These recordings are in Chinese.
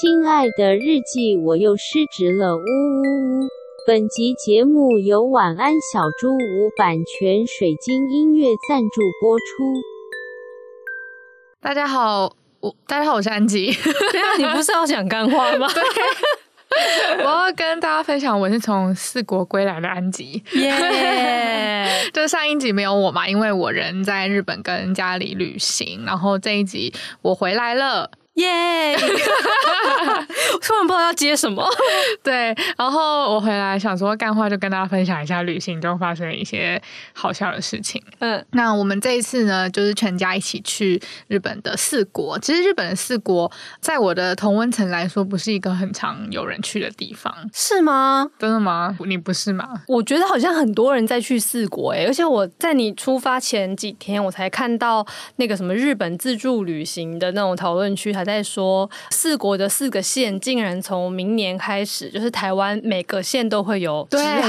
亲爱的日记，我又失职了，呜呜呜！本集节目由晚安小猪屋版权水晶音乐赞助播出。大家好，我大家好，我是安吉。对啊，你不是要讲干话吗？对，我要跟大家分享，我是从四国归来的安吉。耶 就上一集没有我嘛，因为我人在日本跟家里旅行，然后这一集我回来了。耶！突然不知道要接什么，对，然后我回来想说干话，就跟大家分享一下旅行中发生的一些好笑的事情。嗯，那我们这一次呢，就是全家一起去日本的四国。其实日本的四国，在我的同温层来说，不是一个很常有人去的地方，是吗？真的吗？你不是吗？我觉得好像很多人在去四国诶，而且我在你出发前几天，我才看到那个什么日本自助旅行的那种讨论区。还在说四国的四个县竟然从明年开始，就是台湾每个县都会有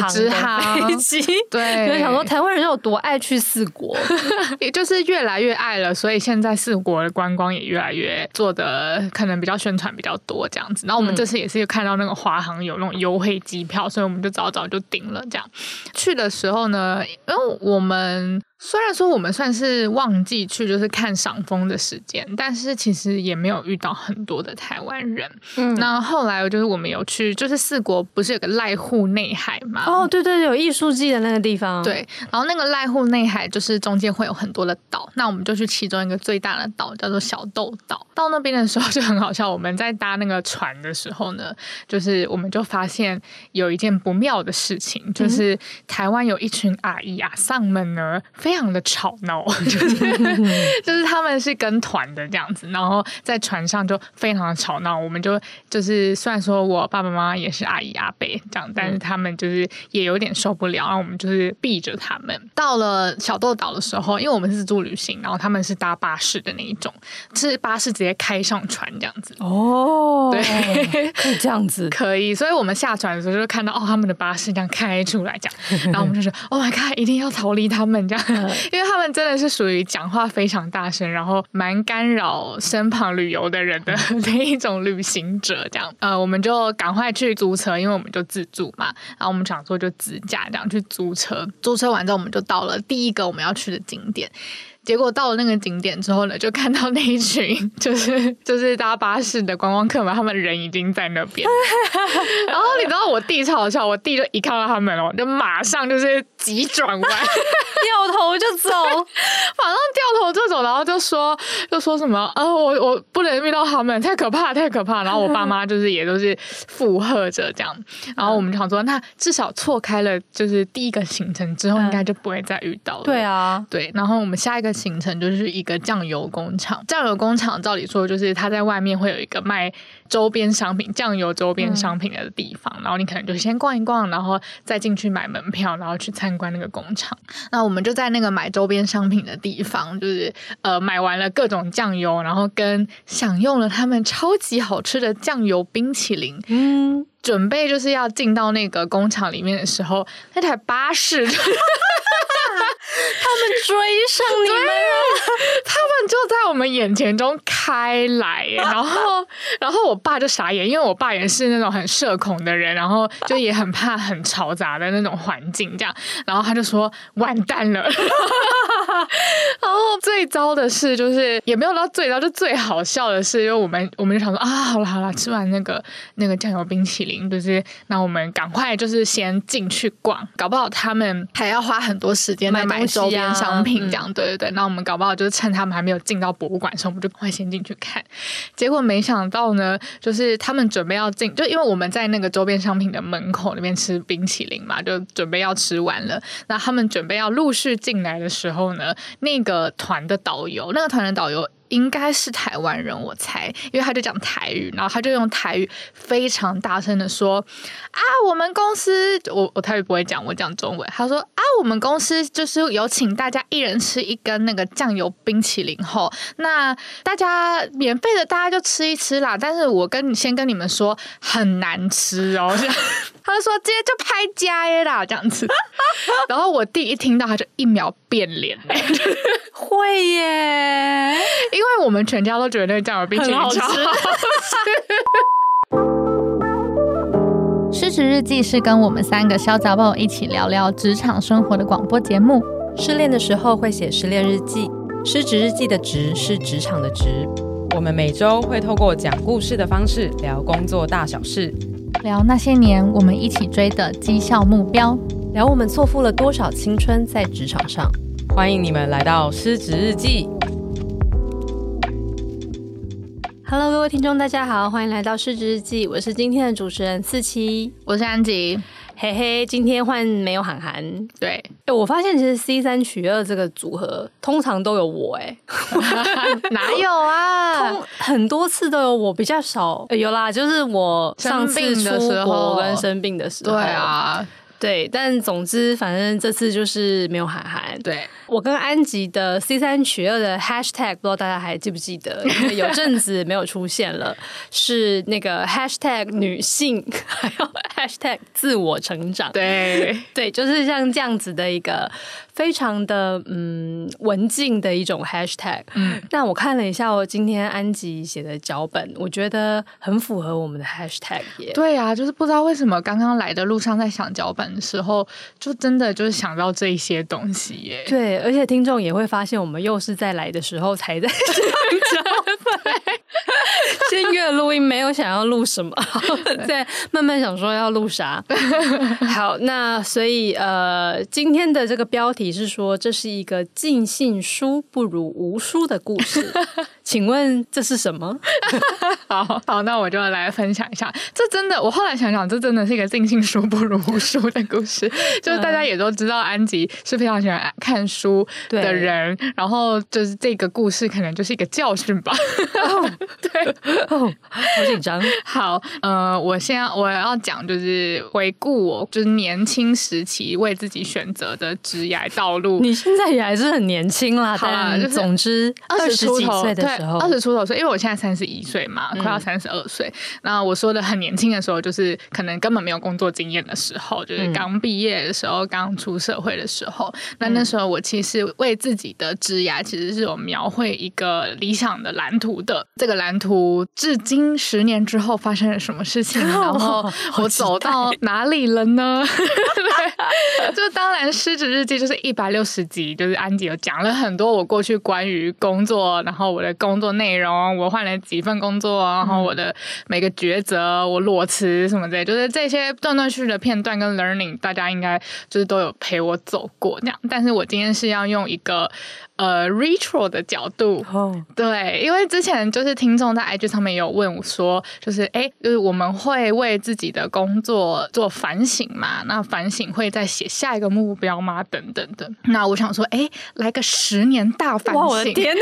直航飞机。对，所以想说台湾人有多爱去四国，也就是越来越爱了。所以现在四国的观光也越来越做的可能比较宣传比较多这样子。然后我们这次也是看到那个华航有那种优惠机票，所以我们就早早就订了这样。去的时候呢，因为我们。虽然说我们算是旺季去，就是看赏枫的时间，但是其实也没有遇到很多的台湾人。嗯，那后来就是我们有去，就是四国不是有个濑户内海吗？哦，对对对，有艺术季的那个地方。对，然后那个濑户内海就是中间会有很多的岛，那我们就去其中一个最大的岛，叫做小豆岛。到那边的时候 就很好笑，我们在搭那个船的时候呢，就是我们就发现有一件不妙的事情，就是台湾有一群阿姨阿桑们呢，非非常的吵闹，就 是就是他们是跟团的这样子，然后在船上就非常的吵闹。我们就就是虽然说我爸爸妈妈也是阿姨阿伯这样，但是他们就是也有点受不了，然后我们就是避着他们。到了小豆岛的时候，因为我们是自助旅行，然后他们是搭巴士的那一种，是巴士直接开上船这样子。哦，对，可以这样子，可以。所以我们下船的时候就看到哦，他们的巴士这样开出来这样，然后我们就说 Oh my God，一定要逃离他们这样。因为他们真的是属于讲话非常大声，然后蛮干扰身旁旅游的人的 那一种旅行者，这样，呃，我们就赶快去租车，因为我们就自助嘛，然后我们想说就自驾这样去租车，租车完之后我们就到了第一个我们要去的景点。结果到了那个景点之后呢，就看到那一群就是 就是搭巴士的观光客嘛，他们人已经在那边。然后你知道我弟超好笑，我弟就一看到他们哦，就马上就是急转弯，掉头就走，马上掉头就走，然后就说就说什么啊，我我不能遇到他们，太可怕，太可怕。然后我爸妈就是也都是附和着这样。然后我们就想说，那至少错开了就是第一个行程之后，应该就不会再遇到了。对啊，对。然后我们下一个。行程就是一个酱油工厂，酱油工厂照理说就是他在外面会有一个卖周边商品、酱油周边商品的地方，嗯、然后你可能就先逛一逛，然后再进去买门票，然后去参观那个工厂。那我们就在那个买周边商品的地方，就是呃买完了各种酱油，然后跟享用了他们超级好吃的酱油冰淇淋。嗯，准备就是要进到那个工厂里面的时候，那台巴士。他们追上你们了，他们就在我们眼前中开来，然后，然后我爸就傻眼，因为我爸也是那种很社恐的人，然后就也很怕很嘈杂的那种环境，这样，然后他就说完蛋了。然后最糟的是，就是也没有到最糟，就最好笑的是，因为我们我们就想说啊，好了好了，吃完那个那个酱油冰淇淋，就是那我们赶快就是先进去逛，搞不好他们还要花很多时间来买周边商品，这样、啊、对对对。那我们搞不好就是趁他们还没有进到博物馆的时候，我们就快先进去看。结果没想到呢，就是他们准备要进，就因为我们在那个周边商品的门口那边吃冰淇淋嘛，就准备要吃完了。那他们准备要陆续进来的时候呢，那个团的导游，那个团的导游。应该是台湾人，我猜，因为他就讲台语，然后他就用台语非常大声的说：“啊，我们公司，我我台语不会讲，我讲中文。”他说：“啊，我们公司就是有请大家一人吃一根那个酱油冰淇淋后，那大家免费的，大家就吃一吃啦。但是我跟你先跟你们说，很难吃哦。”他就说：“直接就拍家耶啦，这样子。”然后我弟一听到，他就一秒变脸。会耶，因为我们全家都觉得那个酱油冰淇淋超好吃。失职日记是跟我们三个小杂宝一起聊聊职场生活的广播节目。失恋的时候会写失恋日记，失职日记的职是职场的职。我们每周会透过讲故事的方式聊工作大小事，聊那些年我们一起追的绩效目标，聊我们错付了多少青春在职场上。欢迎你们来到失职日记。Hello，各位听众，大家好，欢迎来到市值日记。我是今天的主持人四七，我是安吉。嘿嘿，今天换没有涵涵。对，哎，我发现其实 C 三取二这个组合通常都有我，哎，哪有啊？通很多次都有我，比较少。有啦，就是我上次出国跟生病的时候。对啊。对，但总之，反正这次就是没有涵涵。对，我跟安吉的 C 三取二的 hashtag，不知道大家还记不记得？因为有阵子没有出现了，是那个 hashtag 女性，还有 hashtag 自我成长。对，对，就是像这样子的一个。非常的嗯文静的一种 hashtag，嗯，但我看了一下我今天安吉写的脚本，我觉得很符合我们的 hashtag 耶。对啊，就是不知道为什么刚刚来的路上在想脚本的时候，就真的就是想到这一些东西耶。对，而且听众也会发现，我们又是在来的时候才在想脚本。先约录音，没有想要录什么，再，慢慢想说要录啥。好，那所以呃，今天的这个标题是说，这是一个尽信书不如无书的故事。请问这是什么？好好，那我就来分享一下。这真的，我后来想想，这真的是一个尽信书不如无书的故事。就是大家也都知道，安吉是非常喜欢看书的人，然后就是这个故事可能就是一个教训吧。哦，好紧张。好，呃，我现在我要讲就是回顾我就是年轻时期为自己选择的职业道路。你现在也还是很年轻啦，好啦，就是总之二十几岁的时候，二十出头岁，因为我现在三十一岁嘛，快要三十二岁。那我说的很年轻的时候，就是可能根本没有工作经验的时候，就是刚毕业的时候，刚出社会的时候。那那时候我其实为自己的职业其实是有描绘一个理想的蓝图的，这个蓝图。至今十年之后发生了什么事情？然后我走到哪里了呢？对，就当然失职日记就是一百六十集，就是安吉有讲了很多我过去关于工作，然后我的工作内容，我换了几份工作，然后我的每个抉择，我裸辞什么之类，就是这些断断续续的片段跟 learning，大家应该就是都有陪我走过这样。但是我今天是要用一个。呃，retro 的角度，oh. 对，因为之前就是听众在 IG 上面有问我说，就是哎，就是我们会为自己的工作做反省嘛？那反省会再写下一个目标吗？等等等。那我想说，哎，来个十年大反省！我的天哪，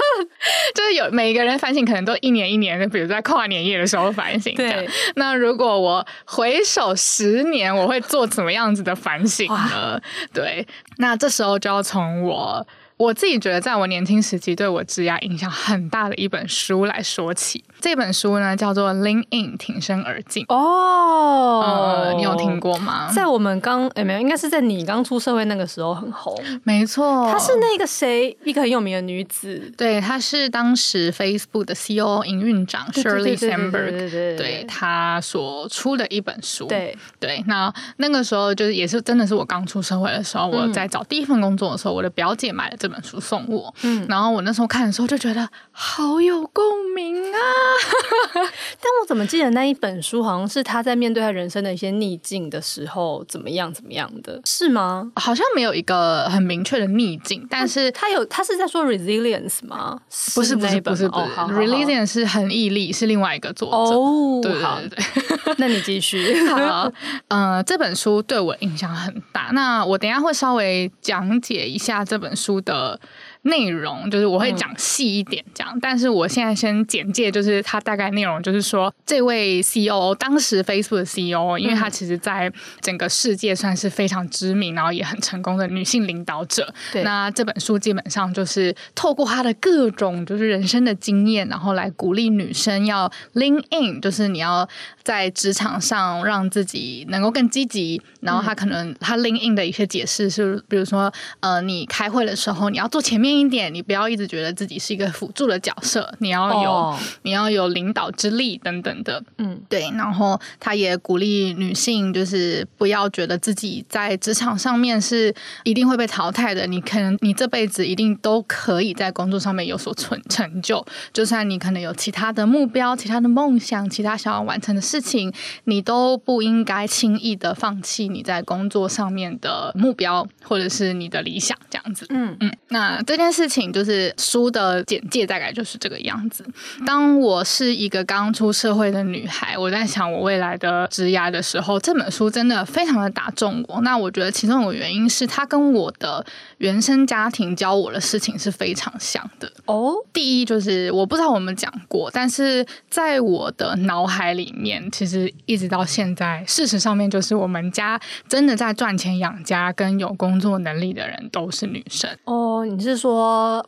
就是有每个人反省可能都一年一年的，比如在跨年夜的时候反省。对，那如果我回首十年，我会做怎么样子的反省呢？对，那这时候就要从我。我自己觉得，在我年轻时期对我职涯影响很大的一本书来说起。这本书呢，叫做《Lean In 挺身而进》哦、呃，你有听过吗？在我们刚诶没有，应该是在你刚出社会那个时候很红。没错，她是那个谁，一个很有名的女子。对，她是当时 Facebook 的 CEO 营运长 Shirley Sandberg，对她所出的一本书。对对，那那个时候就是也是真的是我刚出社会的时候，嗯、我在找第一份工作的时候，我的表姐买了这本书送我。嗯，然后我那时候看的时候就觉得好有共鸣啊。但我怎么记得那一本书好像是他在面对他人生的一些逆境的时候怎么样怎么样的，是吗？好像没有一个很明确的逆境，但是他有他是在说 resilience 吗？不是不是不是不是，resilience 是很毅力，是另外一个作者。哦，对对对，那你继续。好，呃，这本书对我影响很大。那我等一下会稍微讲解一下这本书的。内容就是我会讲细一点讲，嗯，但是我现在先简介，就是它大概内容就是说，这位 CEO 当时 Facebook 的 CEO，因为他其实在整个世界算是非常知名，然后也很成功的女性领导者。对，那这本书基本上就是透过他的各种就是人生的经验，然后来鼓励女生要 lean in，就是你要在职场上让自己能够更积极。然后他可能他 lean in 的一些解释是，比如说呃，你开会的时候你要坐前面。面一点，你不要一直觉得自己是一个辅助的角色，你要有、哦、你要有领导之力等等的。嗯，对。然后他也鼓励女性，就是不要觉得自己在职场上面是一定会被淘汰的。你可能你这辈子一定都可以在工作上面有所成成就，就算你可能有其他的目标、其他的梦想、其他想要完成的事情，你都不应该轻易的放弃你在工作上面的目标或者是你的理想，这样子。嗯嗯。那这件事情就是书的简介，大概就是这个样子。当我是一个刚出社会的女孩，我在想我未来的职涯的时候，这本书真的非常的打中我。那我觉得其中有原因是它跟我的原生家庭教我的事情是非常像的。哦，第一就是我不知道我们讲过，但是在我的脑海里面，其实一直到现在，事实上面就是我们家真的在赚钱养家跟有工作能力的人都是女生。哦，你是说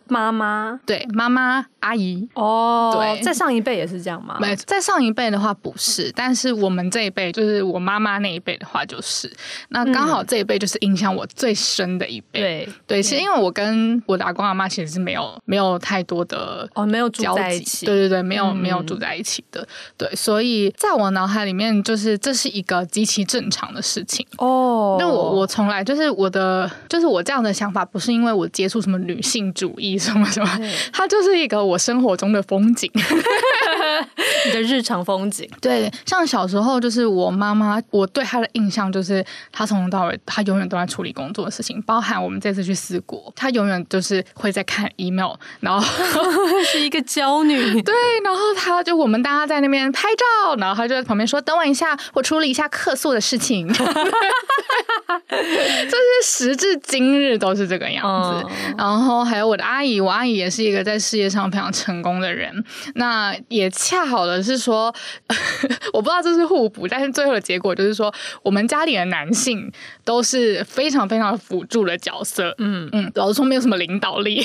妈妈？对，妈妈。阿姨哦，对，在上一辈也是这样吗？没，在上一辈的话不是，但是我们这一辈，就是我妈妈那一辈的话，就是那刚好这一辈就是影响我最深的一辈。对对，其实因为我跟我的阿公阿妈其实是没有没有太多的哦，没有住在一起，对对对，没有、嗯、没有住在一起的。对，所以在我脑海里面，就是这是一个极其正常的事情哦。那我我从来就是我的就是我这样的想法，不是因为我接触什么女性主义什么什么，它就是一个我。我生活中的风景，你的日常风景。对，像小时候，就是我妈妈，我对她的印象就是，她从头到尾，她永远都在处理工作的事情，包含我们这次去四国，她永远就是会在看 email，然后 是一个娇女。对，然后她就我们大家在那边拍照，然后她就在旁边说：“等我一下，我处理一下客诉的事情。”就是时至今日都是这个样子。嗯、然后还有我的阿姨，我阿姨也是一个在事业上非常成功的人。那也恰好的是说，我不知道这是互补，但是最后的结果就是说，我们家里的男性都是非常非常辅助的角色。嗯嗯，老实说没有什么领导力。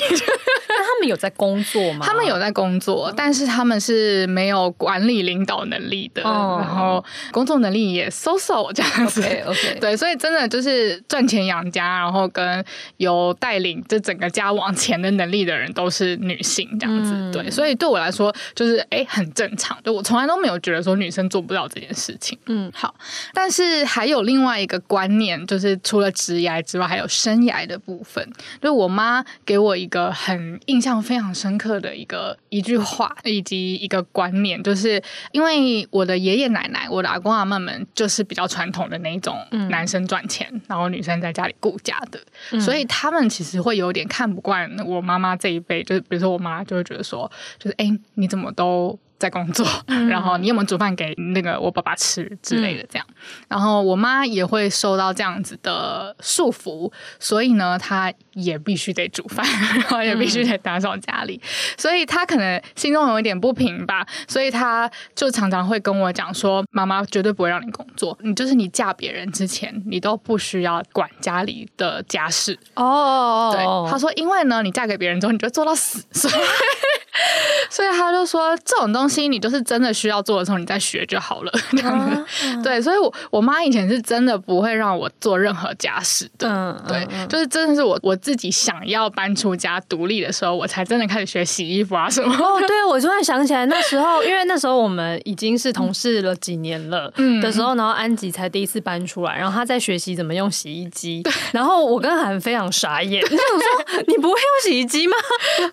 那他们有在工作吗？他们有在工作，但是他们是没有管理领导能力的。哦、然后工作能力也 so so 这样子。对，所以真的就是赚钱养家，然后跟有带领这整个家往前的能力的人都是女性这样子。嗯、对，所以对我来说就是哎很正常，就我从来都没有觉得说女生做不到这件事情。嗯，好，但是还有另外一个观念，就是除了职业之外，还有生涯的部分。就我妈给我一个很印象非常深刻的一个一句话，以及一个观念，就是因为我的爷爷奶奶、我的阿公阿妈们就是比较传统的那一种，男生赚钱，嗯、然后女生在家里顾家的，嗯、所以他们其实会有点看不惯我妈妈这一辈，就是比如说我妈就会觉得说，就是哎，你怎么都。在工作，然后你有没有煮饭给那个我爸爸吃之类的这样，嗯、然后我妈也会受到这样子的束缚，所以呢，她也必须得煮饭，然后也必须得打扫家里，嗯、所以她可能心中有一点不平吧，所以她就常常会跟我讲说：“妈妈绝对不会让你工作，你就是你嫁别人之前，你都不需要管家里的家事。”哦，对，她说：“因为呢，你嫁给别人之后，你就做到死。”所以。所以她就说，这种东西你就是真的需要做的时候，你再学就好了。这样子，嗯、对。所以我，我我妈以前是真的不会让我做任何家事的。嗯、对，就是真的是我我自己想要搬出家独立的时候，我才真的开始学洗衣服啊什么。哦，对，我突然想起来，那时候因为那时候我们已经是同事了 几年了，嗯的时候，然后安吉才第一次搬出来，然后他在学习怎么用洗衣机，对然后我跟韩非常傻眼，你想说你不会用洗衣机吗？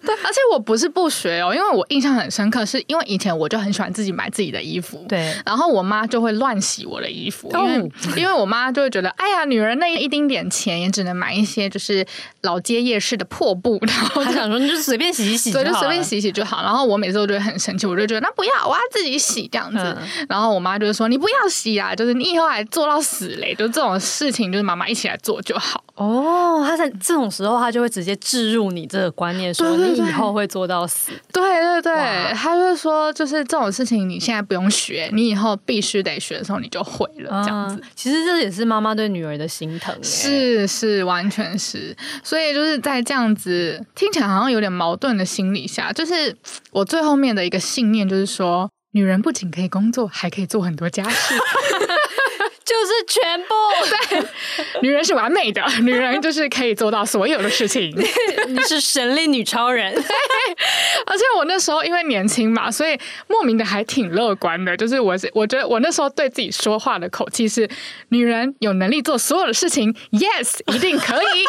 对，而且我不是不学哦，因为我印象很深刻，是因为以前我就很喜欢自己买自己的衣服，对，然后我妈就会乱洗我的衣服，因为、哦、因为我妈就会觉得，哎呀，女人那一丁点钱也只能买一些就是老街夜市的破布，然后她想说你就随便洗一洗，对，就随便洗一洗就好。然后我每次都觉得很生气，我就觉得那不要，我要自己洗这样子。嗯、然后我妈就说你不要洗啊，就是你以后还做到死嘞，就这种事情就是妈妈一起来做就好。哦，她在这种时候，她就会直接置入你这个观念，说你以后会做到死。对对对。对，他就说，就是这种事情，你现在不用学，你以后必须得学的时候，你就会了。这样子，其实这也是妈妈对女儿的心疼。是是，完全是。所以就是在这样子听起来好像有点矛盾的心理下，就是我最后面的一个信念，就是说，女人不仅可以工作，还可以做很多家事。就是全部。对，女人是完美的，女人就是可以做到所有的事情。你是神力女超人。而且我那时候因为年轻嘛，所以莫名的还挺乐观的。就是我我觉得我那时候对自己说话的口气是：女人有能力做所有的事情，yes，一定可以。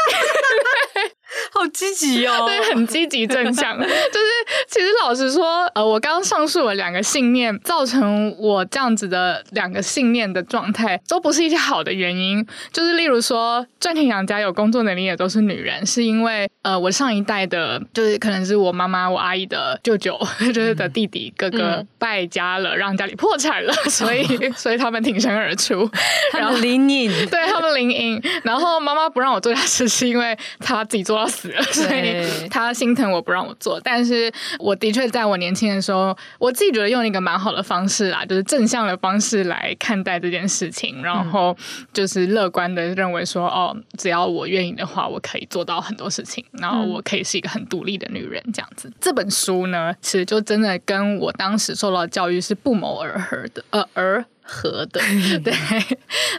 好积极哦，对，很积极正向。就是其实老实说，呃，我刚刚上述了两个信念造成我这样子的两个信念的状态，都不是一些好的原因。就是例如说，赚钱养家有工作能力也都是女人，是因为呃，我上一代的，就是可能是我妈妈、我阿姨的舅舅，就是的弟弟哥哥败家了，让家里破产了，所以所以他们挺身而出，然后领引，对他们领引。然后妈妈不让我做家事，是因为她自己做。到死了，所以他心疼我不让我做。但是我的确在我年轻的时候，我自己觉得用一个蛮好的方式啦，就是正向的方式来看待这件事情，然后就是乐观的认为说，哦，只要我愿意的话，我可以做到很多事情，然后我可以是一个很独立的女人这样子。这本书呢，其实就真的跟我当时受到的教育是不谋而合的，呃，而。合的，对，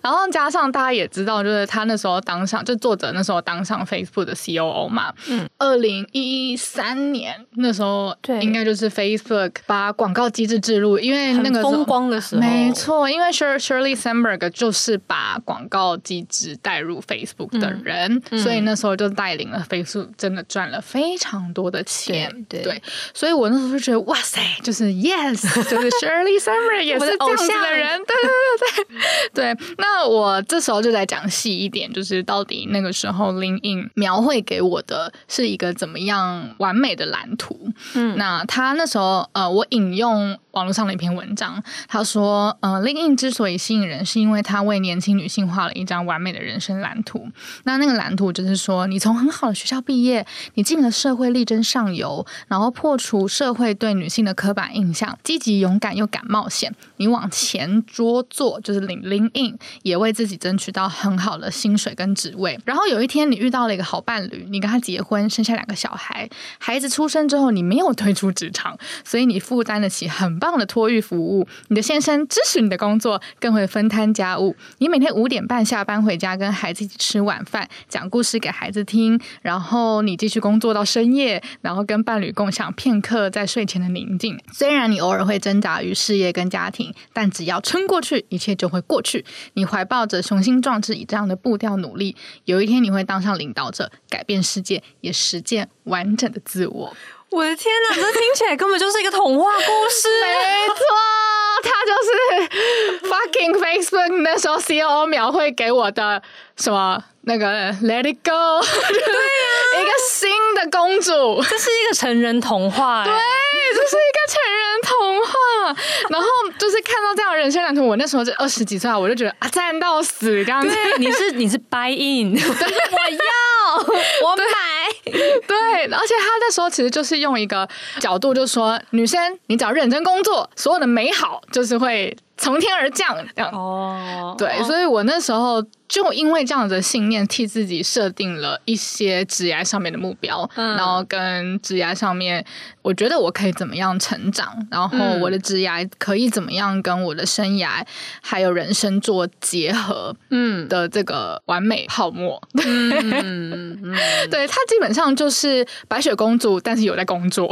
然后加上大家也知道，就是他那时候当上，就作者那时候当上 Facebook 的 COO 嘛，嗯，二零一三年那时候，对，应该就是 Facebook 把广告机制置入，因为那个风光的时候，没错，因为 Sheryl Sandberg 就是把广告机制带入 Facebook 的人，嗯、所以那时候就带领了 Facebook 真的赚了非常多的钱，对，对，所以我那时候就觉得哇塞，就是 Yes，就是 Sheryl Sandberg 也是这样子的人。对对对对 对，那我这时候就来讲细一点，就是到底那个时候 LinkedIn 描绘给我的是一个怎么样完美的蓝图？嗯，那他那时候呃，我引用网络上的一篇文章，他说，呃，LinkedIn 之所以吸引人，是因为他为年轻女性画了一张完美的人生蓝图。那那个蓝图就是说，你从很好的学校毕业，你进了社会力争上游，然后破除社会对女性的刻板印象，积极勇敢又敢冒险，你往前。桌坐就是领领印也为自己争取到很好的薪水跟职位。然后有一天，你遇到了一个好伴侣，你跟他结婚，生下两个小孩。孩子出生之后，你没有退出职场，所以你负担得起很棒的托育服务。你的先生支持你的工作，更会分摊家务。你每天五点半下班回家，跟孩子一起吃晚饭，讲故事给孩子听。然后你继续工作到深夜，然后跟伴侣共享片刻在睡前的宁静。虽然你偶尔会挣扎于事业跟家庭，但只要撑过去，一切就会过去。你怀抱着雄心壮志，以这样的步调努力，有一天你会当上领导者，改变世界，也实践完整的自我。我的天哪，这听起来根本就是一个童话故事。没错，他就是 fucking Facebook 那时候 COO 描绘给我的什么那个 Let it go，对呀、啊，一个新的公主，这是一个成人童话，对，这是一个成人童话。然后就是看到这样的人生蓝图，我那时候就二十几岁啊，我就觉得啊，赞到死这样子。你是 你是 buy in，对，我要，我买，对，而且他那时候其实就是用一个角度，就是说女生，你只要认真工作，所有的美好就是会。从天而降，这样。哦，对，所以我那时候就因为这样的信念，替自己设定了一些职业上面的目标，嗯、然后跟职业上面，我觉得我可以怎么样成长，然后我的职业可以怎么样跟我的生涯还有人生做结合，嗯。的这个完美泡沫，嗯，对，它基本上就是白雪公主，但是有在工作。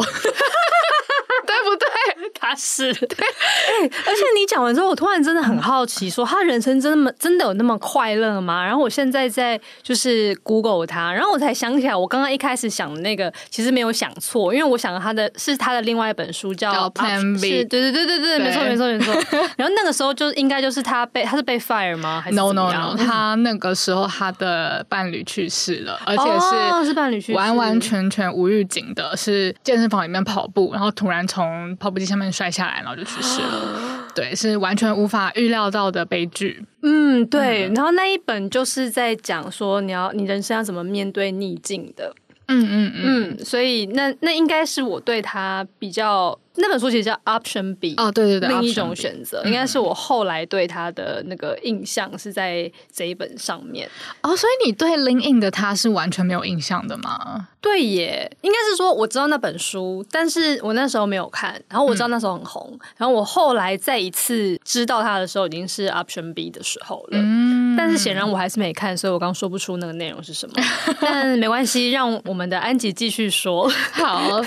对不对？他是对，欸，而且你讲完之后，我突然真的很好奇，说他人生真的真的有那么快乐吗？然后我现在在就是 Google 他，然后我才想起来，我刚刚一开始想的那个其实没有想错，因为我想他的是他的另外一本书叫，叫 Plan B，对对对对对，没错没错没错。然后那个时候就应该就是他被他是被 fire 吗？还是 no no no，他那个时候他的伴侣去世了，而且是，哦，是伴侣去世，完完全全无预警的，是健身房里面跑步，然后突然从从跑步机上面摔下来，然后就去世了。对，是完全无法预料到的悲剧。嗯，对。然后那一本就是在讲说，你要你人生要怎么面对逆境的。嗯嗯嗯。所以那那应该是我对他比较那本书其实叫 Option B 哦，对对对，另一种选择，应该是我后来对他的那个印象是在这一本上面。哦，所以你对 LinkedIn 的他是完全没有印象的吗？对耶，应该是说我知道那本书，但是我那时候没有看，然后我知道那时候很红，嗯、然后我后来再一次知道它的时候，已经是 Option B 的时候了。嗯，但是显然我还是没看，所以我刚说不出那个内容是什么。但没关系，让我们的安吉继续说。好，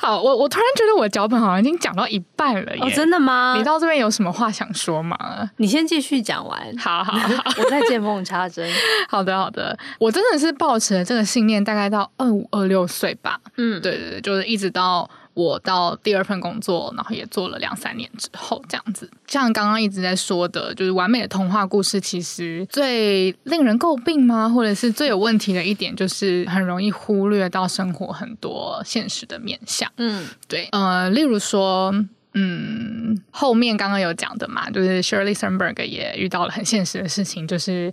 好，我我突然觉得我脚本好像已经讲到一半了耶。哦，真的吗？你到这边有什么话想说吗？你先继续讲完。好好 好，我再见缝插针。好的好的，我真的是抱持了这个信念，大概到二五二六岁吧。嗯，对对对，就是一直到。我到第二份工作，然后也做了两三年之后，这样子，像刚刚一直在说的，就是完美的童话故事，其实最令人诟病吗？或者是最有问题的一点，就是很容易忽略到生活很多现实的面向。嗯，对，呃，例如说，嗯，后面刚刚有讲的嘛，就是 Shirley Sandberg 也遇到了很现实的事情，就是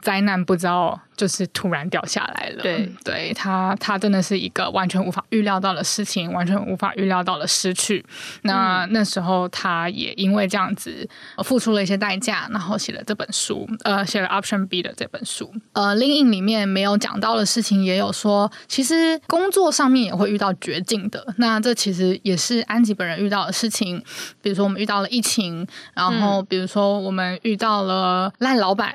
灾难不知道。就是突然掉下来了，对，对他，他真的是一个完全无法预料到的事情，完全无法预料到的失去。那、嗯、那时候，他也因为这样子付出了一些代价，然后写了这本书，呃，写了 Option B 的这本书。呃，LinkedIn 里面没有讲到的事情，也有说，其实工作上面也会遇到绝境的。那这其实也是安吉本人遇到的事情，比如说我们遇到了疫情，然后比如说我们遇到了烂老板。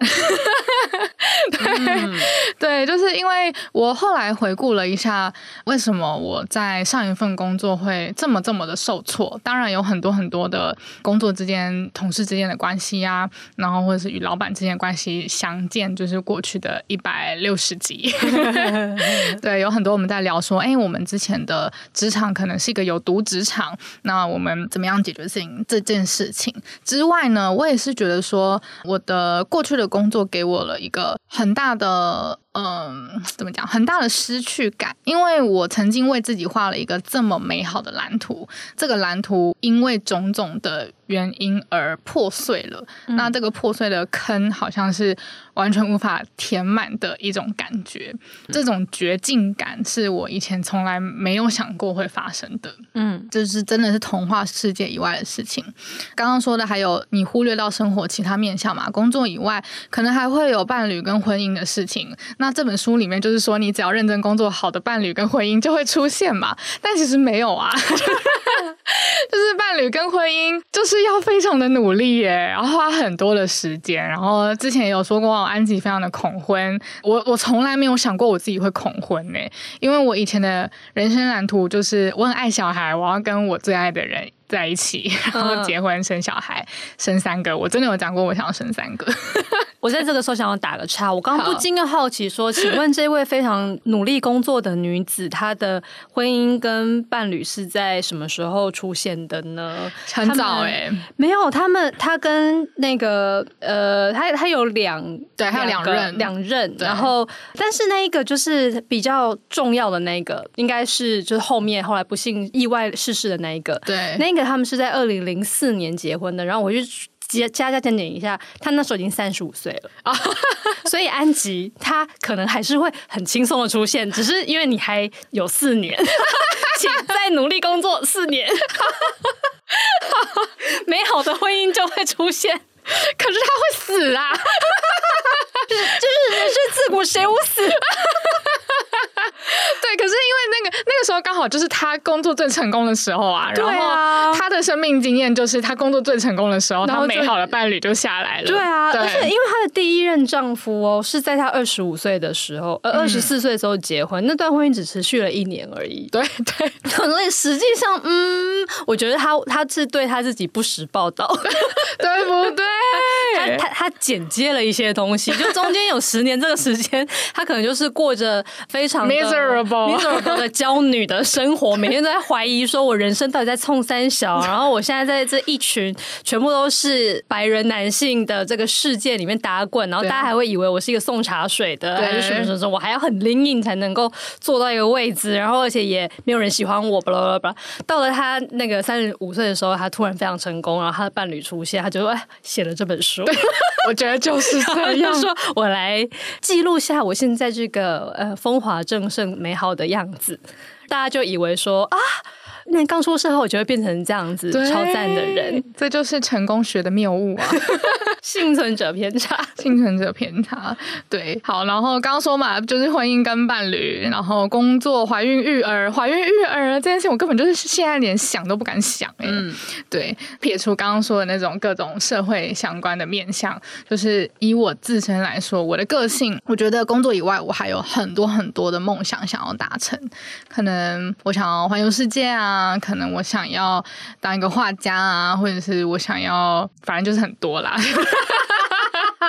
对。嗯 对，就是因为我后来回顾了一下，为什么我在上一份工作会这么这么的受挫。当然有很多很多的工作之间、同事之间的关系呀、啊，然后或者是与老板之间的关系相见，就是过去的一百六十集。对，有很多我们在聊说，哎，我们之前的职场可能是一个有毒职场，那我们怎么样解决事情这件事情之外呢？我也是觉得说，我的过去的工作给我了一个很大的。呃，嗯，怎么讲？很大的失去感，因为我曾经为自己画了一个这么美好的蓝图，这个蓝图因为种种的原因而破碎了。嗯、那这个破碎的坑，好像是完全无法填满的一种感觉。这种绝境感，是我以前从来没有想过会发生的。嗯，就是真的是童话世界以外的事情。刚刚说的还有你忽略到生活其他面向嘛？工作以外，可能还会有伴侣跟婚姻的事情。那这本书里面就是说，你只要认真工作，好的伴侣跟婚姻就会出现嘛？但其实没有啊，就是伴侣跟婚姻就是要非常的努力耶，然后花很多的时间。然后之前也有说过，安吉非常的恐婚，我我从来没有想过我自己会恐婚呢，因为我以前的人生蓝图就是我很爱小孩，我要跟我最爱的人在一起，然后结婚生小孩，生三个。我真的有讲过，我想要生三个。我在这个时候想要打个岔，我刚刚不禁的好奇说，请问这位非常努力工作的女子，她的婚姻跟伴侣是在什么时候出现的呢？很早哎、欸，没有，他们她跟那个呃，她她有两对，还有两任两任，然后但是那一个就是比较重要的那一个，应该是就是后面后来不幸意外逝世的那一个，对，那个他们是在二零零四年结婚的，然后我就。加加加减减一下，他那时候已经三十五岁了啊，所以安吉他可能还是会很轻松的出现，只是因为你还有四年，请再努力工作四年，美好的婚姻就会出现。可是他会死啊，就是就是人生自古谁无死。对，可是因为那个那个时候刚好就是他工作最成功的时候啊，然后他的生命经验就是他工作最成功的时候，他美好的伴侣就下来了。对啊，对，而且因为她的第一任丈夫哦是在她二十五岁的时候，呃二十四岁的时候结婚，嗯，那段婚姻只持续了一年而已。对对，所以实际上，嗯，我觉得他他是对他自己不实报道，对不对？他他他剪接了一些东西，就中间有十年这个时间，他可能就是过着非常 miserable miserable 的娇女的生活，每天都在怀疑说，我人生到底在冲三小，然后我现在在这一群全部都是白人男性的这个世界里面打滚，然后大家还会以为我是一个送茶水的，还是什么什么什么，我还要很灵硬才能够坐到一个位置，然后而且也没有人喜欢我，巴拉巴拉巴拉。到了他那个三十五岁的时候，他突然非常成功，然后他的伴侣出现，他就哎写了这本书。我觉得就是这样，就说我来记录下我现在这个呃风华正盛美好的样子，大家就以为说啊，那刚出社会我就会变成这样子超赞的人，这就是成功学的谬误啊！幸存者偏差，幸存者偏差。对，好，然后刚刚说嘛，就是婚姻跟伴侣，然后工作、怀孕、育儿、怀孕、育儿这件事，我根本就是现在连想都不敢想哎。嗯，对，撇除刚刚说的那种各种社会相关的面向，就是以我自身来说，我的个性，我觉得工作以外，我还有很多很多的梦想想要达成。可能我想要环游世界啊，啊可能我想要当一个画家啊，或者是我想要，反正就是很多啦。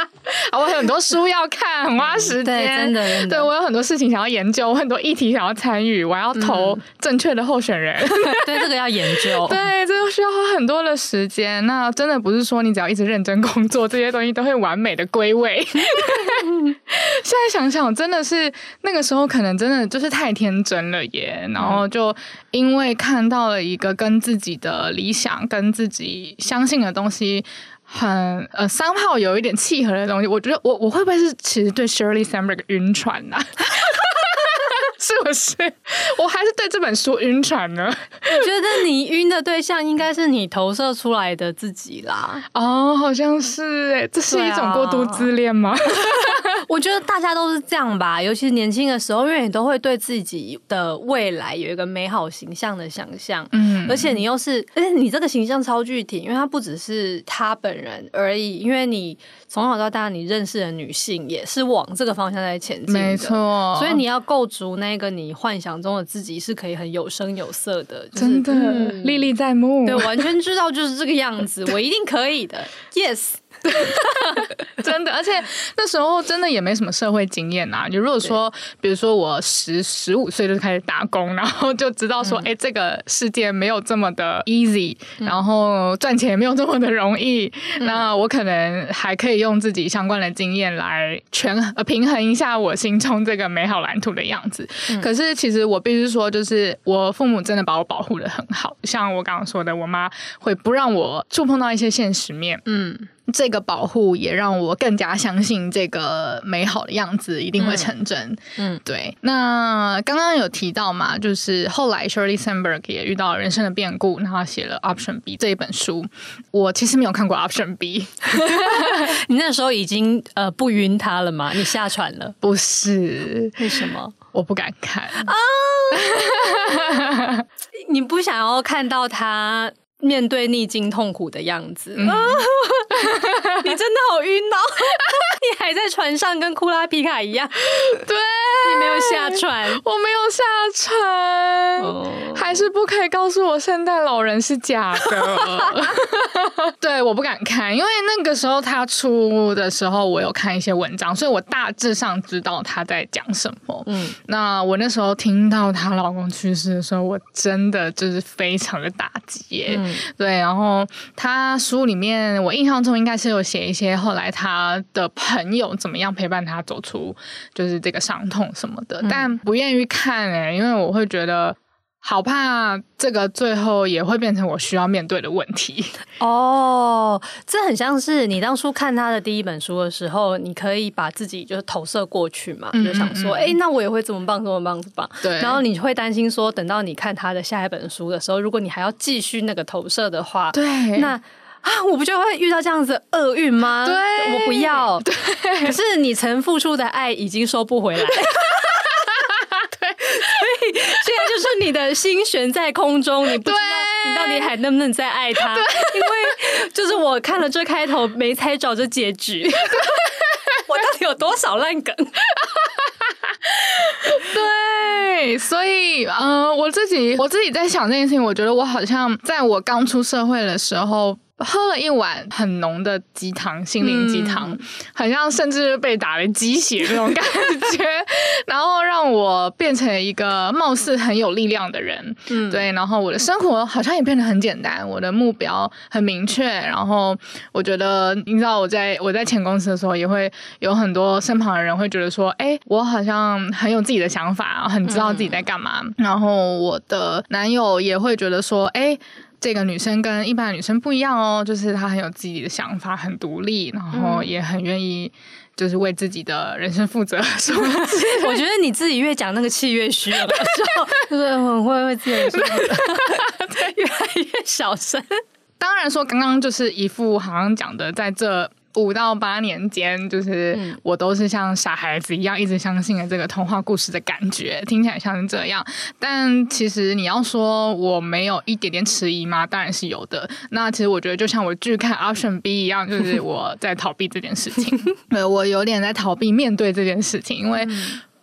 我有很多书要看，很花时间。对。对，我有很多事情想要研究，我很多议题想要参与，我要投正确的候选人。嗯、对，这个要研究。对，这个需要花很多的时间。那真的不是说你只要一直认真工作，这些东西都会完美的归位。现在想想，真的是那个时候可能真的就是太天真了耶。然后就因为看到了一个跟自己的理想、跟自己相信的东西。很呃，三号有一点契合的东西，我觉得我我会不会是其实对 Shirley Sandberg 晕船呐、啊？是不是？我还是对这本书晕船呢？我觉得你晕的对象应该是你投射出来的自己啦。哦，好像是哎，这是一种过度自恋吗？我觉得大家都是这样吧，尤其是年轻的时候，因为你都会对自己的未来有一个美好形象的想象，嗯，而且你又是，而且你这个形象超具体，因为他不只是他本人而已，因为你从小到大你认识的女性也是往这个方向在前进，没错，所以你要构筑那个你幻想中的自己是可以很有声有色的，就是、真的历历、嗯、在目，对，完全知道就是这个样子，我一定可以的，Yes。真的，而且那时候真的也没什么社会经验啊。你如果说，比如说我十十五岁就开始打工，然后就知道说，哎、嗯，这个世界没有这么的 easy，然后赚钱也没有这么的容易，嗯、那我可能还可以用自己相关的经验来权呃平衡一下我心中这个美好蓝图的样子。嗯、可是其实我必须说，就是我父母真的把我保护的很好，像我刚刚说的，我妈会不让我触碰到一些现实面，嗯。这个保护也让我更加相信这个美好的样子一定会成真。嗯，嗯对。那刚刚有提到嘛，就是后来 Shirley Sandberg 也遇到人生的变故，然后写了 Option B 这一本书。我其实没有看过 Option B。你那时候已经呃不晕他了吗？你下船了？不是，为什么？我不敢看啊！你不想要看到他？面对逆境痛苦的样子，嗯、你真的好晕哦！你还在船上跟库拉皮卡一样，对，你没有下船，我没有下船，哦、还是不可以告诉我圣诞老人是假的。对，我不敢看，因为那个时候他出的时候，我有看一些文章，所以我大致上知道他在讲什么。嗯，那我那时候听到她老公去世的时候，我真的就是非常的打击耶。嗯对，然后他书里面，我印象中应该是有写一些后来他的朋友怎么样陪伴他走出就是这个伤痛什么的，嗯、但不愿意看哎，因为我会觉得好怕这个最后也会变成我需要面对的问题。哦，这很像是你当初看他的第一本书的时候，你可以把自己就是投射过去嘛，嗯、就想说，哎、嗯，那我也会这么棒，这么棒，这么棒。对。然后你会担心说，等到你看他的下一本书的时候，如果你还要继续那个投射的话，对，那啊，我不就会遇到这样子的厄运吗？对，我不要。对。可是你曾付出的爱已经收不回来。你的心悬在空中，你不知道你到底还能不能再爱他？因为就是我看了这开头，没猜着这结局，我到底有多少烂梗？对，所以呃，我自己我自己在想这件事情，我觉得我好像在我刚出社会的时候。喝了一碗很浓的鸡汤，心灵鸡汤，嗯、好像甚至被打了鸡血那种感觉，然后让我变成一个貌似很有力量的人。嗯，对，然后我的生活好像也变得很简单，我的目标很明确。然后我觉得，你知道，我在我在前公司的时候，也会有很多身旁的人会觉得说，哎，我好像很有自己的想法，很知道自己在干嘛。嗯、然后我的男友也会觉得说，哎。这个女生跟一般的女生不一样哦，就是她很有自己的想法，很独立，然后也很愿意。就是为自己的人生负责。我觉得你自己越讲那个气越虚，有的时候就是很会为自己的人生负责，越来越小声。当然说，刚刚就是一副好像讲的，在这。五到八年间，就是我都是像傻孩子一样，一直相信了这个童话故事的感觉，听起来像是这样。但其实你要说我没有一点点迟疑吗？当然是有的。那其实我觉得，就像我拒看 Option B 一样，就是 我在逃避这件事情。对，我有点在逃避面对这件事情，因为。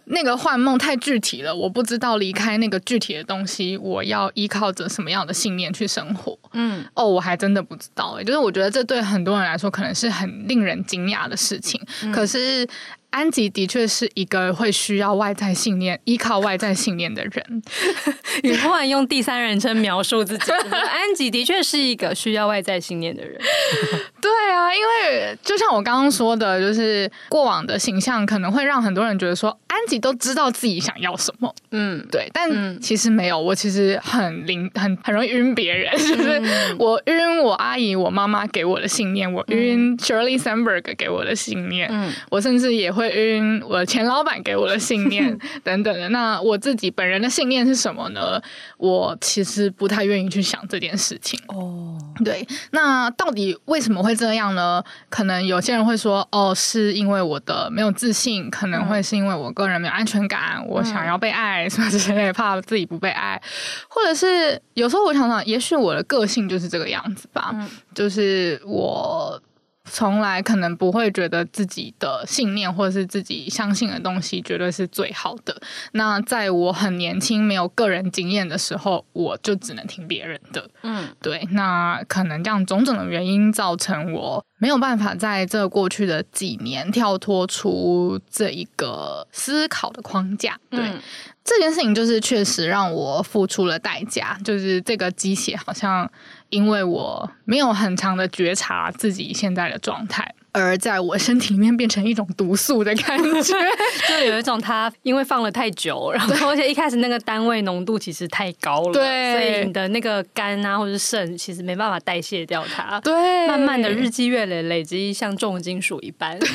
那个幻梦太具体了，我不知道离开那个具体的东西，我要依靠着什么样的信念去生活。嗯，哦，我还真的不知道诶，就是我觉得这对很多人来说可能是很令人惊讶的事情，嗯、可是。安吉的确是一个会需要外在信念、依靠外在信念的人。你突然用第三人称描述自己，安吉的确是一个需要外在信念的人。对啊，因为就像我刚刚说的，就是过往的形象可能会让很多人觉得说，安吉都知道自己想要什么。嗯，对，但其实没有，我其实很灵，很很容易晕别人，就是我晕我阿姨、我妈妈给我的信念，我晕 Shirley Sandberg 给我的信念，嗯，我甚至也会。晕我前老板给我的信念 等等的，那我自己本人的信念是什么呢？我其实不太愿意去想这件事情。哦，对，那到底为什么会这样呢？可能有些人会说，哦，是因为我的没有自信，可能会是因为我个人没有安全感，嗯、我想要被爱什么之类的，怕自己不被爱，或者是有时候我想想，也许我的个性就是这个样子吧，嗯、就是我。从来可能不会觉得自己的信念或者是自己相信的东西绝对是最好的。那在我很年轻没有个人经验的时候，我就只能听别人的。嗯，对。那可能这样种种的原因造成我没有办法在这过去的几年跳脱出这一个思考的框架。对。嗯这件事情就是确实让我付出了代价，就是这个鸡血好像因为我没有很长的觉察自己现在的状态，而在我身体里面变成一种毒素的感觉，就有一种它因为放了太久，然后而且一开始那个单位浓度其实太高了，对，所以你的那个肝啊或者是肾其实没办法代谢掉它，对，慢慢的日积月累累积像重金属一般。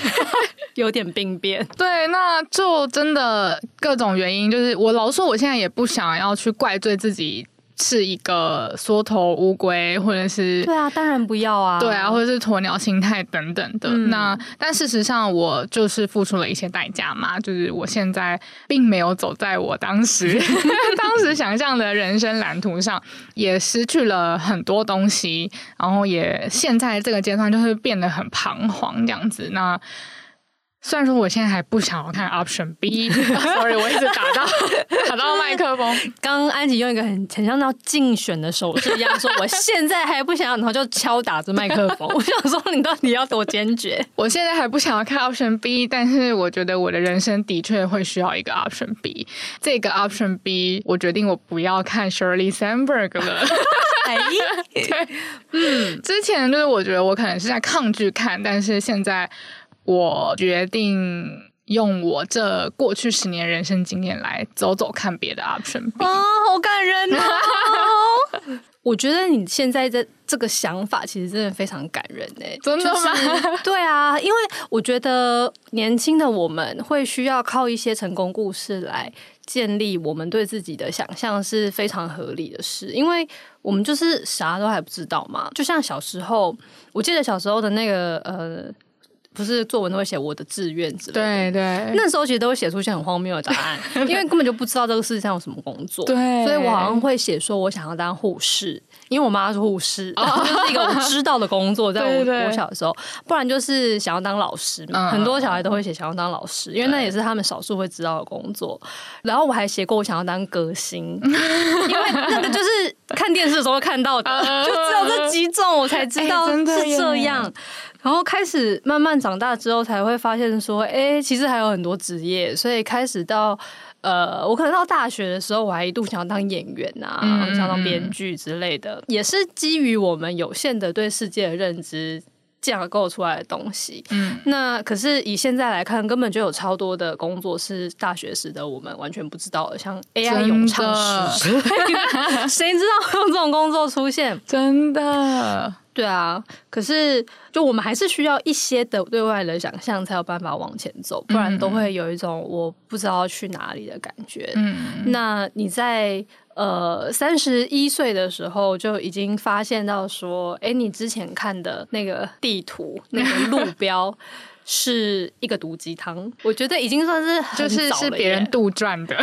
有点病变，对，那就真的各种原因，就是我老说，我现在也不想要去怪罪自己是一个缩头乌龟，或者是对啊，当然不要啊，对啊，或者是鸵鸟心态等等的。嗯、那但事实上，我就是付出了一些代价嘛，就是我现在并没有走在我当时 当时想象的人生蓝图上，也失去了很多东西，然后也现在这个阶段就是变得很彷徨这样子。那虽然说我现在还不想要看 Option B，Sorry，我一直打到打到麦克风。刚刚安吉用一个很很像要竞选的手势一样说：“我现在还不想要，然后就敲打着麦克风。”我想说，你到底要多坚决？我现在还不想要看 Option B，但是我觉得我的人生的确会需要一个 Option B。这个 Option B，我决定我不要看 Shirley Sandberg 了。哎，对，嗯，之前就是我觉得我可能是在抗拒看，但是现在。我决定用我这过去十年人生经验来走走看别的 option。啊，好感人哦！我觉得你现在的这个想法其实真的非常感人诶、欸，真的吗？就是、对啊，因为我觉得年轻的我们会需要靠一些成功故事来建立我们对自己的想象是非常合理的事，因为我们就是啥都还不知道嘛。就像小时候，我记得小时候的那个呃。不是作文都会写我的志愿之类的，对对，那时候其实都会写出一些很荒谬的答案，因为根本就不知道这个世界上有什么工作，对，所以我好像会写说我想要当护士，因为我妈是护士，是一个我知道的工作，在我 我小的时候，不然就是想要当老师，嘛、很多小孩都会写想要当老师，因为那也是他们少数会知道的工作。然后我还写过我想要当歌星，因为那个就是看电视的时候会看到的，就只有这几种，我才知道是这样。然后开始慢慢长大之后，才会发现说，哎，其实还有很多职业。所以开始到，呃，我可能到大学的时候，我还一度想要当演员啊，嗯、想当编剧之类的。也是基于我们有限的对世界的认知，架构出来的东西。嗯，那可是以现在来看，根本就有超多的工作是大学时的我们完全不知道的，像 AI 咏唱师，谁知道有这种工作出现？真的。对啊，可是就我们还是需要一些的对外的想象，才有办法往前走，不然都会有一种我不知道去哪里的感觉。嗯，那你在呃三十一岁的时候就已经发现到说，哎，你之前看的那个地图那个路 标是一个毒鸡汤，我觉得已经算是很就是是别人杜撰的。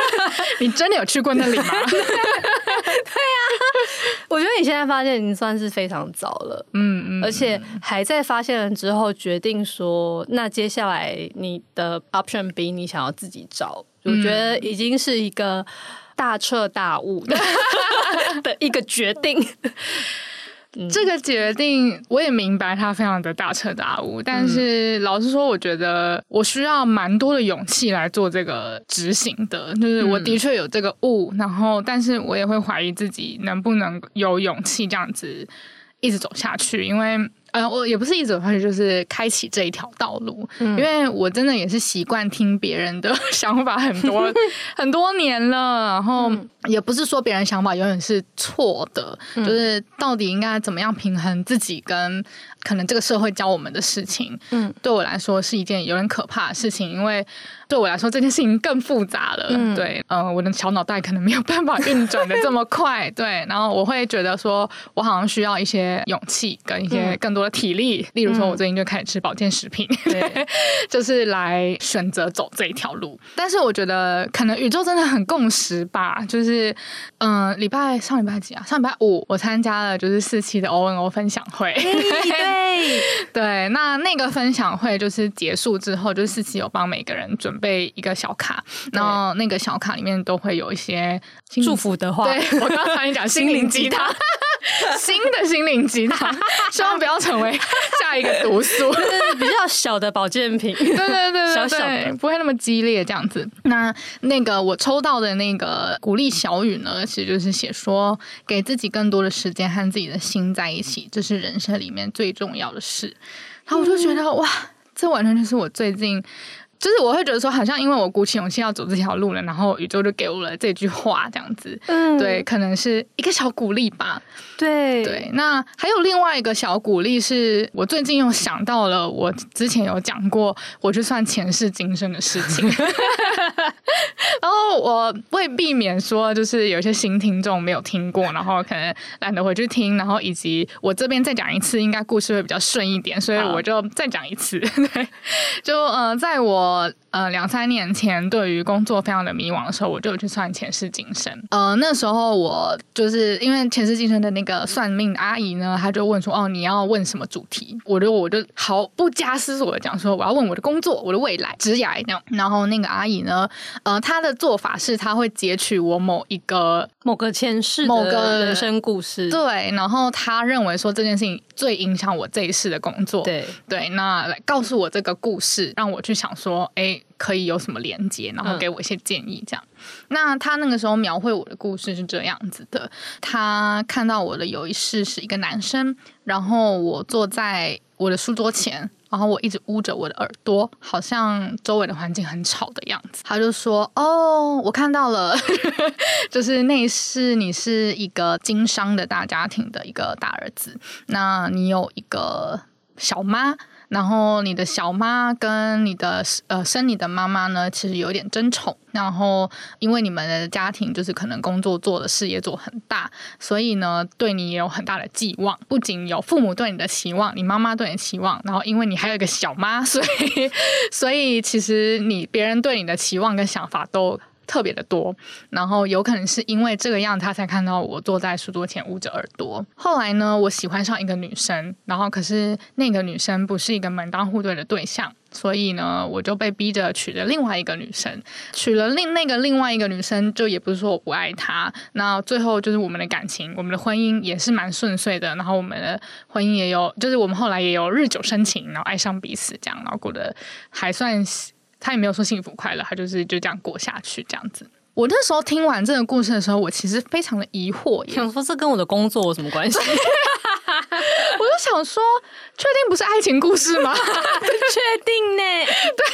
你真的有去过那里吗？对啊。我觉得你现在发现已经算是非常早了，嗯嗯，而且还在发现了之后决定说，那接下来你的 option B 你想要自己找，嗯、我觉得已经是一个大彻大悟的 的一个决定。这个决定我也明白，他非常的大彻大悟。但是老实说，我觉得我需要蛮多的勇气来做这个执行的。就是我的确有这个悟，然后，但是我也会怀疑自己能不能有勇气这样子一直走下去，因为。呃，我也不是一直走下去，就是开启这一条道路，嗯、因为我真的也是习惯听别人的 想法很多 很多年了，然后也不是说别人想法永远是错的，嗯、就是到底应该怎么样平衡自己跟可能这个社会教我们的事情，嗯，对我来说是一件有点可怕的事情，因为。对我来说，这件事情更复杂了。嗯、对，嗯、呃，我的小脑袋可能没有办法运转的这么快。对，然后我会觉得说，我好像需要一些勇气跟一些更多的体力。嗯、例如说，我最近就开始吃保健食品，嗯、对，就是来选择走这一条路。但是我觉得，可能宇宙真的很共识吧。就是，嗯、呃，礼拜上礼拜几啊？上礼拜五我参加了就是四期的 O N O 分享会。对 对，那那个分享会就是结束之后，就是四期有帮每个人准。准备一个小卡，然后那个小卡里面都会有一些祝福的话。对，我刚才讲 心灵鸡汤，新的心灵鸡汤，希望不要成为下一个毒素，就是比较小的保健品。对对对对，小小的不会那么激烈这样子。那那个我抽到的那个鼓励小语呢，其实就是写说，给自己更多的时间和自己的心在一起，这是人生里面最重要的事。然后我就觉得、嗯、哇，这完全就是我最近。就是我会觉得说，好像因为我鼓起勇气要走这条路了，然后宇宙就给我了这句话，这样子，嗯，对，可能是一个小鼓励吧。对对，那还有另外一个小鼓励，是我最近又想到了，我之前有讲过，我就算前世今生的事情。然后我为避免说，就是有些新听众没有听过，然后可能懒得回去听，然后以及我这边再讲一次，应该故事会比较顺一点，所以我就再讲一次。对，就呃，在我。我呃两三年前对于工作非常的迷惘的时候，我就去算前世今生。呃，那时候我就是因为前世今生的那个算命阿姨呢，她就问说：“哦，你要问什么主题？”我就我就毫不加思索的讲说：“我要问我的工作，我的未来，职涯那样。”然后那个阿姨呢，呃，她的做法是她会截取我某一个某个前世某个人生故事，对，然后他认为说这件事情最影响我这一世的工作，对对，那来告诉我这个故事，让我去想说。哎，可以有什么连接？然后给我一些建议，这样。嗯、那他那个时候描绘我的故事是这样子的：他看到我的有一世是一个男生，然后我坐在我的书桌前，然后我一直捂着我的耳朵，好像周围的环境很吵的样子。他就说：“哦，我看到了，就是那一世你是一个经商的大家庭的一个大儿子，那你有一个小妈。”然后你的小妈跟你的呃生你的妈妈呢，其实有点争宠。然后因为你们的家庭就是可能工作做的事业做很大，所以呢对你也有很大的寄望。不仅有父母对你的期望，你妈妈对你的期望，然后因为你还有一个小妈，所以 所以其实你别人对你的期望跟想法都。特别的多，然后有可能是因为这个样，他才看到我坐在书桌前捂着耳朵。后来呢，我喜欢上一个女生，然后可是那个女生不是一个门当户对的对象，所以呢，我就被逼着娶了另外一个女生。娶了另那个另外一个女生，就也不是说我不爱她。那最后就是我们的感情，我们的婚姻也是蛮顺遂的。然后我们的婚姻也有，就是我们后来也有日久生情，然后爱上彼此，这样，然后过得还算。他也没有说幸福快乐，他就是就这样过下去这样子。我那时候听完这个故事的时候，我其实非常的疑惑，想说这跟我的工作有什么关系？我就想说，确定不是爱情故事吗？确定呢？对，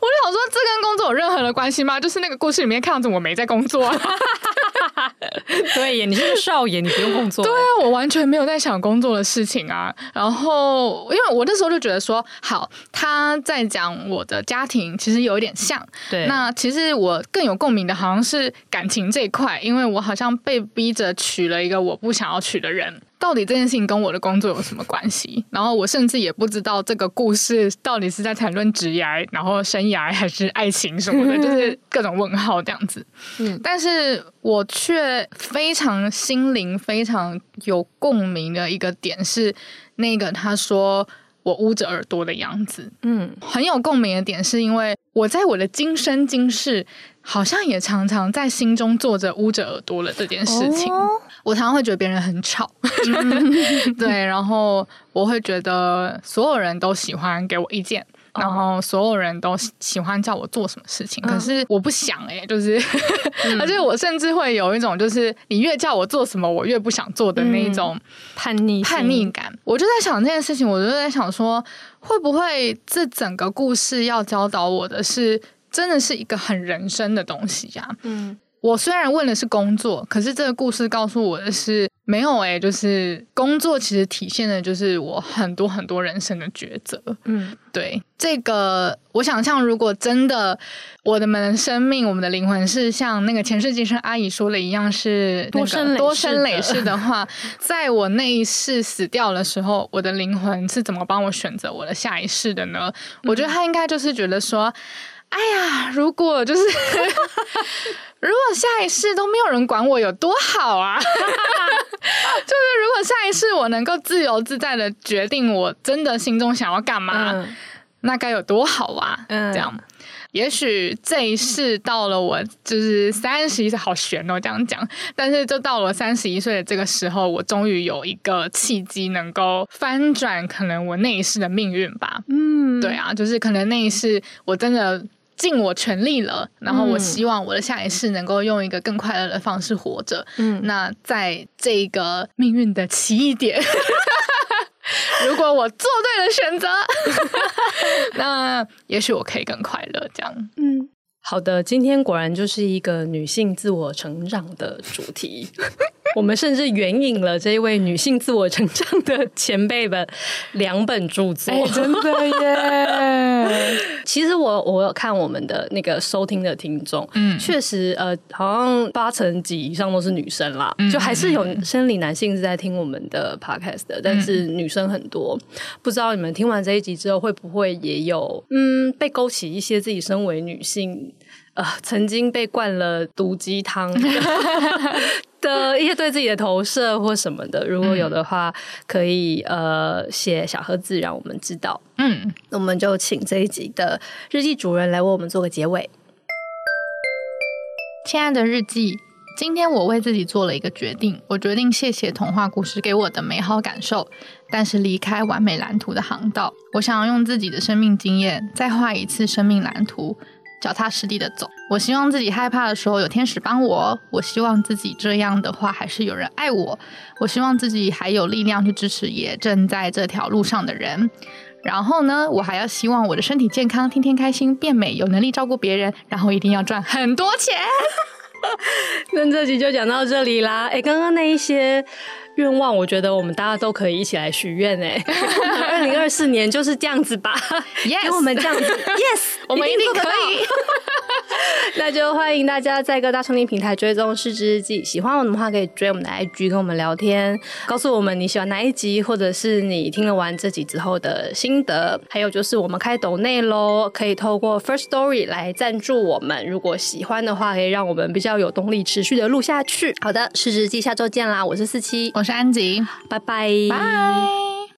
我就想说，这跟工作有任何的关系吗？就是那个故事里面看着我没在工作。对耶，你是个少爷，你不用工作。对啊，我完全没有在想工作的事情啊。然后，因为我那时候就觉得说，好，他在讲我的家庭，其实有一点像。对，那其实我更有共鸣的，好像是感情这一块，因为我好像被逼着娶了一个我不想要娶的人。到底这件事情跟我的工作有什么关系？然后我甚至也不知道这个故事到底是在谈论职业，然后生涯还是爱情什么的，就是各种问号这样子。嗯，但是我却非常心灵非常有共鸣的一个点是，那个他说我捂着耳朵的样子。嗯，很有共鸣的点是因为我在我的今生今世，好像也常常在心中做着捂着耳朵了这件事情。哦。我常常会觉得别人很吵，对，然后我会觉得所有人都喜欢给我意见，然后所有人都喜欢叫我做什么事情，可是我不想哎、欸，就是，而且我甚至会有一种就是你越叫我做什么，我越不想做的那一种叛逆叛逆感。我就在想这件事情，我就在想说，会不会这整个故事要教导我的是，真的是一个很人生的东西呀？嗯。我虽然问的是工作，可是这个故事告诉我的是没有哎、欸，就是工作其实体现的就是我很多很多人生的抉择。嗯，对，这个我想象，如果真的我的们生命，我们的灵魂是像那个前世今生阿姨说的一样，是多生多生累世的话，在我那一世死掉的时候，我的灵魂是怎么帮我选择我的下一世的呢？嗯、我觉得他应该就是觉得说。哎呀，如果就是 如果下一世都没有人管我，有多好啊！就是如果下一世我能够自由自在的决定我真的心中想要干嘛，嗯、那该有多好啊！嗯、这样，也许这一世到了我就是三十一岁，好悬哦，这样讲。但是就到了三十一岁的这个时候，我终于有一个契机能够翻转可能我那一世的命运吧。嗯，对啊，就是可能那一世我真的。尽我全力了，然后我希望我的下一世能够用一个更快乐的方式活着。嗯，那在这个命运的奇异点，如果我做对了选择，那也许我可以更快乐。这样，嗯，好的，今天果然就是一个女性自我成长的主题。我们甚至援引了这一位女性自我成长的前辈的两本著作，欸、真的耶！其实我我有看我们的那个收听的听众，嗯，确实呃，好像八成几以上都是女生啦，嗯、就还是有生理男性是在听我们的 podcast 的，但是女生很多。嗯、不知道你们听完这一集之后，会不会也有嗯被勾起一些自己身为女性呃曾经被灌了毒鸡汤。的一些对自己的投射或什么的，如果有的话，可以呃写小盒子让我们知道。嗯，那我们就请这一集的日记主人来为我们做个结尾。亲爱的日记，今天我为自己做了一个决定，我决定谢谢童话故事给我的美好感受，但是离开完美蓝图的航道，我想要用自己的生命经验再画一次生命蓝图。脚踏实地的走，我希望自己害怕的时候有天使帮我，我希望自己这样的话还是有人爱我，我希望自己还有力量去支持也正在这条路上的人。然后呢，我还要希望我的身体健康，天天开心，变美，有能力照顾别人，然后一定要赚很多钱。那这集就讲到这里啦。哎，刚刚那一些。愿望，我觉得我们大家都可以一起来许愿哎！二零二四年就是这样子吧，Yes，给我们这样子，Yes，我们一定可以。那就欢迎大家在各大收听平台追踪《失之日记》，喜欢我们的话可以追我们的 IG 跟我们聊天，告诉我们你喜欢哪一集，或者是你听了完这集之后的心得。还有就是我们开抖内喽，可以透过 First Story 来赞助我们。如果喜欢的话，可以让我们比较有动力持续的录下去。好的，《失之日记》下周见啦！我是四七。是安吉，拜拜，拜。